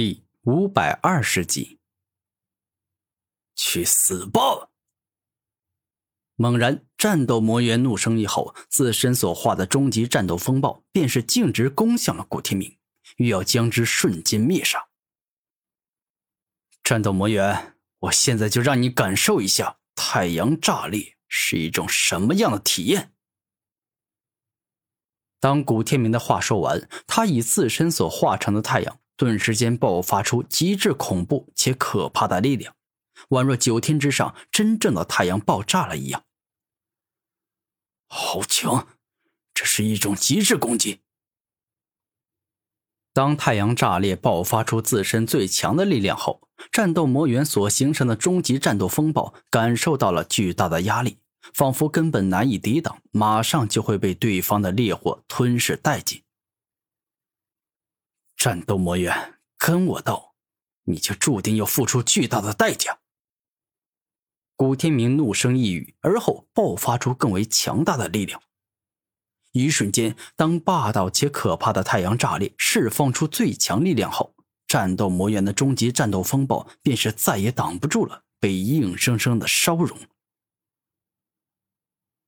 第五百二十集，去死吧！猛然，战斗魔猿怒声一吼，自身所化的终极战斗风暴便是径直攻向了古天明，欲要将之瞬间灭杀。战斗魔猿，我现在就让你感受一下太阳炸裂是一种什么样的体验。当古天明的话说完，他以自身所化成的太阳。顿时间爆发出极致恐怖且可怕的力量，宛若九天之上真正的太阳爆炸了一样。好强！这是一种极致攻击。当太阳炸裂，爆发出自身最强的力量后，战斗魔猿所形成的终极战斗风暴感受到了巨大的压力，仿佛根本难以抵挡，马上就会被对方的烈火吞噬殆尽。战斗魔猿，跟我斗，你就注定要付出巨大的代价。古天明怒声一语，而后爆发出更为强大的力量。一瞬间，当霸道且可怕的太阳炸裂，释放出最强力量后，战斗魔猿的终极战斗风暴便是再也挡不住了，被硬生生的烧融。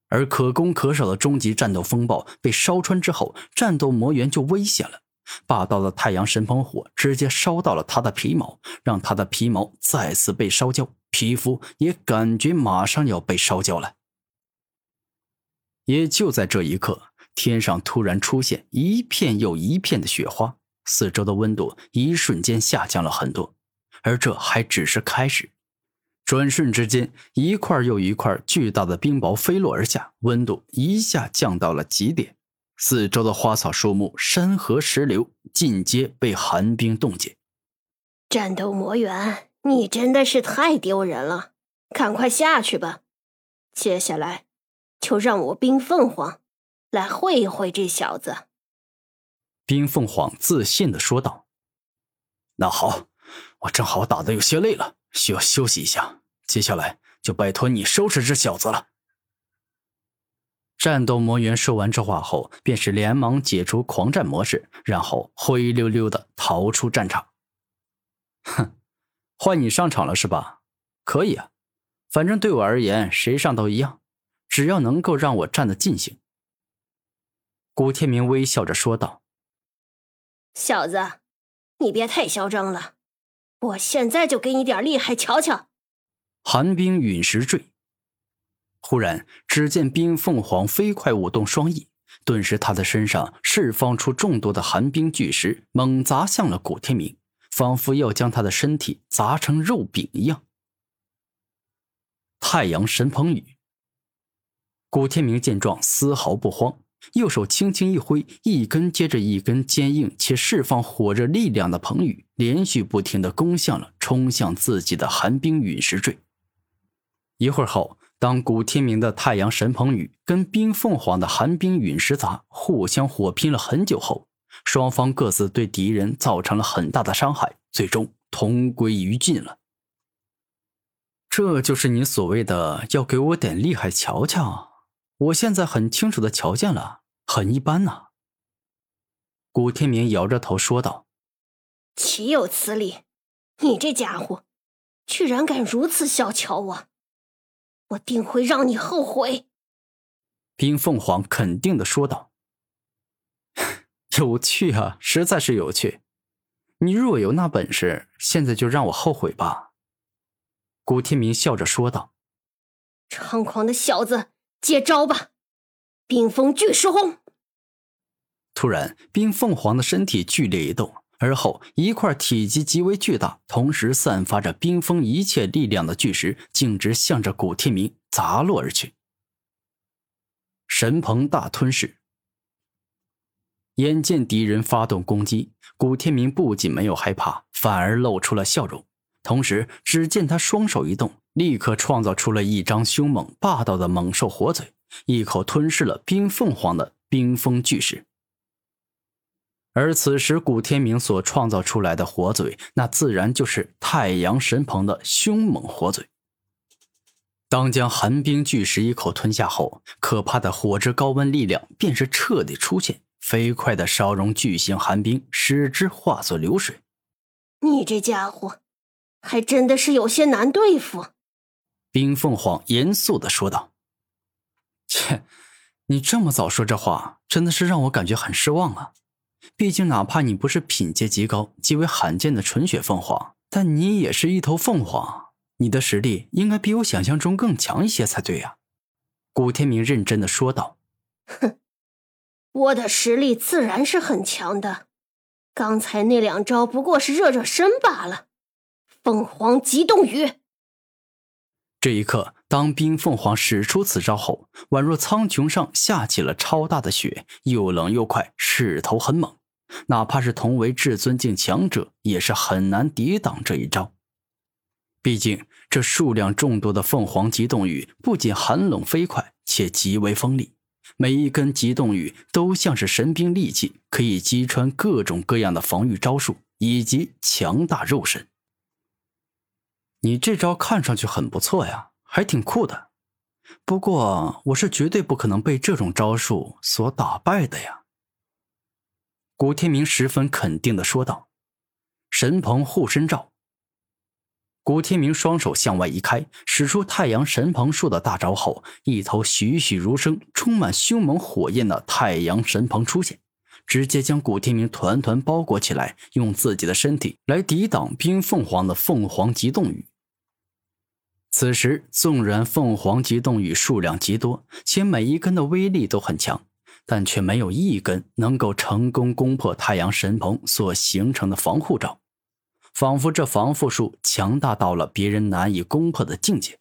而可攻可守的终极战斗风暴被烧穿之后，战斗魔猿就危险了。霸道的太阳神风火直接烧到了他的皮毛，让他的皮毛再次被烧焦，皮肤也感觉马上要被烧焦了。也就在这一刻，天上突然出现一片又一片的雪花，四周的温度一瞬间下降了很多。而这还只是开始，转瞬之间，一块又一块巨大的冰雹飞落而下，温度一下降到了极点。四周的花草树木、山河石流尽皆被寒冰冻结。战斗魔猿，你真的是太丢人了！赶快下去吧，接下来就让我冰凤凰来会一会这小子。冰凤凰自信的说道：“那好，我正好打的有些累了，需要休息一下，接下来就拜托你收拾这小子了。”战斗魔猿说完这话后，便是连忙解除狂战模式，然后灰溜溜的逃出战场。哼，换你上场了是吧？可以啊，反正对我而言，谁上都一样，只要能够让我战得尽兴。古天明微笑着说道：“小子，你别太嚣张了，我现在就给你点厉害瞧瞧。”寒冰陨石坠。忽然，只见冰凤凰飞快舞动双翼，顿时他的身上释放出众多的寒冰巨石，猛砸向了古天明，仿佛要将他的身体砸成肉饼一样。太阳神鹏羽。古天明见状丝毫不慌，右手轻轻一挥，一根接着一根坚硬且释放火热力量的鹏羽，连续不停的攻向了冲向自己的寒冰陨石坠。一会儿后。当古天明的太阳神鹏羽跟冰凤凰的寒冰陨石砸互相火拼了很久后，双方各自对敌人造成了很大的伤害，最终同归于尽了。这就是你所谓的要给我点厉害瞧瞧？我现在很清楚的瞧见了，很一般呐。古天明摇着头说道：“岂有此理！你这家伙，居然敢如此小瞧我！”我定会让你后悔。”冰凤凰肯定的说道。“有趣啊，实在是有趣。你若有那本事，现在就让我后悔吧。”古天明笑着说道。“猖狂的小子，接招吧！冰封巨石轰！”突然，冰凤凰的身体剧烈一动。而后，一块体积极为巨大、同时散发着冰封一切力量的巨石，径直向着古天明砸落而去。神鹏大吞噬。眼见敌人发动攻击，古天明不仅没有害怕，反而露出了笑容。同时，只见他双手一动，立刻创造出了一张凶猛霸道的猛兽火嘴，一口吞噬了冰凤凰的冰封巨石。而此时，古天明所创造出来的火嘴，那自然就是太阳神鹏的凶猛火嘴。当将寒冰巨石一口吞下后，可怕的火之高温力量便是彻底出现，飞快的烧融巨型寒冰，使之化作流水。你这家伙还真的是有些难对付。”冰凤凰严肃的说道。“切，你这么早说这话，真的是让我感觉很失望啊！毕竟，哪怕你不是品阶极高、极为罕见的纯血凤凰，但你也是一头凤凰，你的实力应该比我想象中更强一些才对呀。”古天明认真的说道。“哼，我的实力自然是很强的。”刚才那两招不过是热热身罢了。凤凰极冻雨。这一刻，当冰凤凰使出此招后，宛若苍穹上下起了超大的雪，又冷又快，势头很猛。哪怕是同为至尊境强者，也是很难抵挡这一招。毕竟，这数量众多的凤凰极冻雨不仅寒冷飞快，且极为锋利。每一根极冻雨都像是神兵利器，可以击穿各种各样的防御招数以及强大肉身。你这招看上去很不错呀，还挺酷的。不过我是绝对不可能被这种招数所打败的呀。古天明十分肯定的说道：“神鹏护身罩。”古天明双手向外一开，使出太阳神鹏术的大招后，一头栩栩如生、充满凶猛火焰的太阳神鹏出现，直接将古天明团团包裹起来，用自己的身体来抵挡冰凤凰的凤凰极冻雨。此时，纵然凤凰极冻雨数量极多，且每一根的威力都很强，但却没有一根能够成功攻破太阳神鹏所形成的防护罩。仿佛这防护术强大到了别人难以攻破的境界。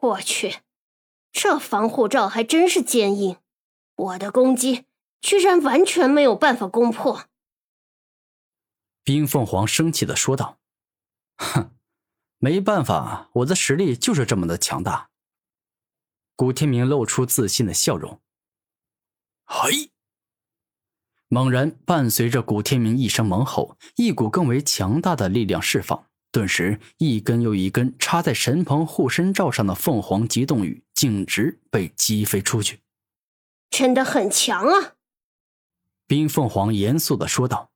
我去，这防护罩还真是坚硬，我的攻击居然完全没有办法攻破。冰凤凰生气的说道：“哼，没办法，我的实力就是这么的强大。”古天明露出自信的笑容。嘿。猛然，伴随着古天明一声猛吼，一股更为强大的力量释放，顿时一根又一根插在神鹏护身罩上的凤凰极冻雨径直被击飞出去。真的很强啊！冰凤凰严肃的说道：“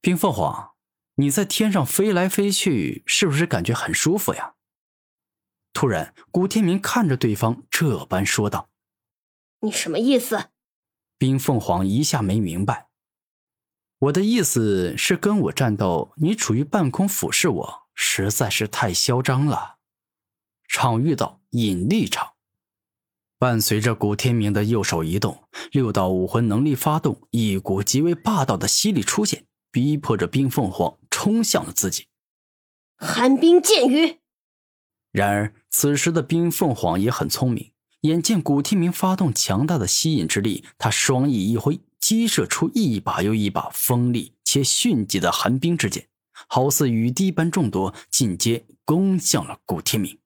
冰凤凰，你在天上飞来飞去，是不是感觉很舒服呀？”突然，古天明看着对方这般说道：“你什么意思？”冰凤凰一下没明白，我的意思是跟我战斗，你处于半空俯视我，实在是太嚣张了。场域到引力场，伴随着古天明的右手移动，六道武魂能力发动，一股极为霸道的吸力出现，逼迫着冰凤凰冲向了自己。寒冰剑雨。然而此时的冰凤凰也很聪明。眼见古天明发动强大的吸引之力，他双翼一挥，激射出一把又一把锋利且迅疾的寒冰之剑，好似雨滴般众多，尽皆攻向了古天明。